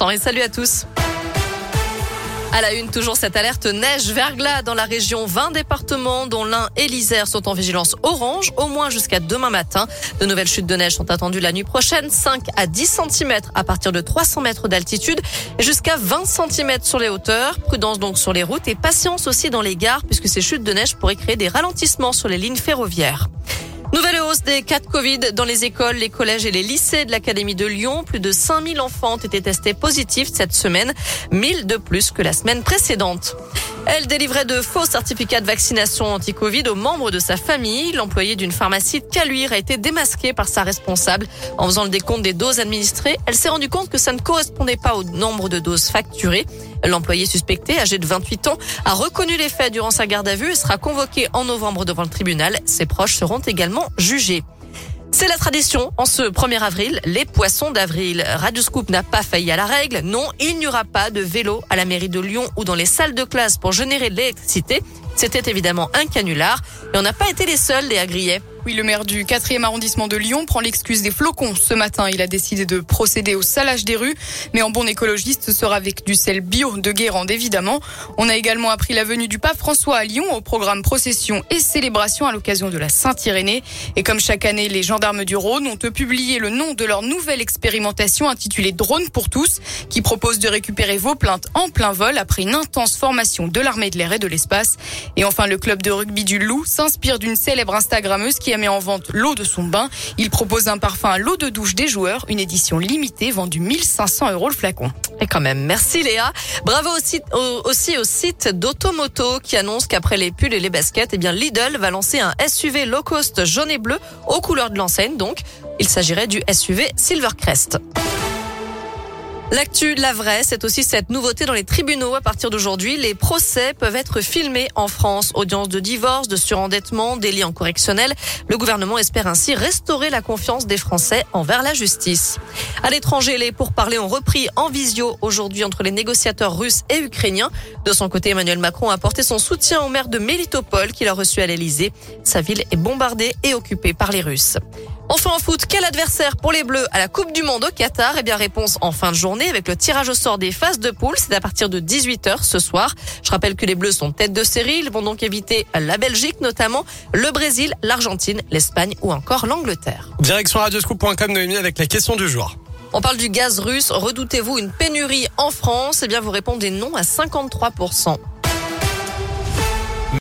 Et salut à tous. À la une, toujours cette alerte neige verglas dans la région. 20 départements, dont l'Ain et l'Isère, sont en vigilance orange, au moins jusqu'à demain matin. De nouvelles chutes de neige sont attendues la nuit prochaine, 5 à 10 cm à partir de 300 mètres d'altitude et jusqu'à 20 cm sur les hauteurs. Prudence donc sur les routes et patience aussi dans les gares, puisque ces chutes de neige pourraient créer des ralentissements sur les lignes ferroviaires. Nouvelle hausse des cas de Covid dans les écoles, les collèges et les lycées de l'Académie de Lyon. Plus de 5000 enfants ont été testés positifs cette semaine, 1000 de plus que la semaine précédente. Elle délivrait de faux certificats de vaccination anti-Covid aux membres de sa famille. L'employé d'une pharmacie de Caluire a été démasqué par sa responsable. En faisant le décompte des doses administrées, elle s'est rendue compte que ça ne correspondait pas au nombre de doses facturées. L'employé suspecté, âgé de 28 ans, a reconnu les faits durant sa garde à vue et sera convoqué en novembre devant le tribunal. Ses proches seront également jugés. C'est la tradition. En ce 1er avril, les poissons d'avril. Radio Scoop n'a pas failli à la règle. Non, il n'y aura pas de vélo à la mairie de Lyon ou dans les salles de classe pour générer de l'électricité. C'était évidemment un canular. Et on n'a pas été les seuls, les agriers. Oui, le maire du 4e arrondissement de Lyon prend l'excuse des flocons. Ce matin, il a décidé de procéder au salage des rues, mais en bon écologiste, ce sera avec du sel bio de Guérande, évidemment. On a également appris la venue du pape François à Lyon au programme procession et célébration à l'occasion de la Saint-Irénée. Et comme chaque année, les gendarmes du Rhône ont publié le nom de leur nouvelle expérimentation intitulée Drone pour tous, qui propose de récupérer vos plaintes en plein vol après une intense formation de l'armée de l'air et de l'espace. Et enfin, le club de rugby du Loup s'inspire d'une célèbre Instagrammeuse qui a met en vente l'eau de son bain. Il propose un parfum à l'eau de douche des joueurs, une édition limitée vendue 1500 euros le flacon. Et quand même, merci Léa. Bravo aussi au, site d'Automoto qui annonce qu'après les pulls et les baskets, eh bien Lidl va lancer un SUV low cost jaune et bleu aux couleurs de l'enseigne. Donc, il s'agirait du SUV Silvercrest. L'actu, la vraie, c'est aussi cette nouveauté dans les tribunaux. À partir d'aujourd'hui, les procès peuvent être filmés en France. Audience de divorce, de surendettement, délit en correctionnel. Le gouvernement espère ainsi restaurer la confiance des Français envers la justice. À l'étranger, les pourparlers ont repris en visio aujourd'hui entre les négociateurs russes et ukrainiens. De son côté, Emmanuel Macron a apporté son soutien au maire de Melitopol qu'il a reçu à l'Elysée. Sa ville est bombardée et occupée par les Russes. Enfin en foot, quel adversaire pour les Bleus à la Coupe du Monde au Qatar? Eh bien réponse en fin de journée avec le tirage au sort des phases de poule. C'est à partir de 18h ce soir. Je rappelle que les Bleus sont tête de série. Ils vont donc éviter la Belgique notamment, le Brésil, l'Argentine, l'Espagne ou encore l'Angleterre. Direction radioscoop.com Noémie avec la question du jour. On parle du gaz russe. Redoutez-vous une pénurie en France? Eh bien vous répondez non à 53%.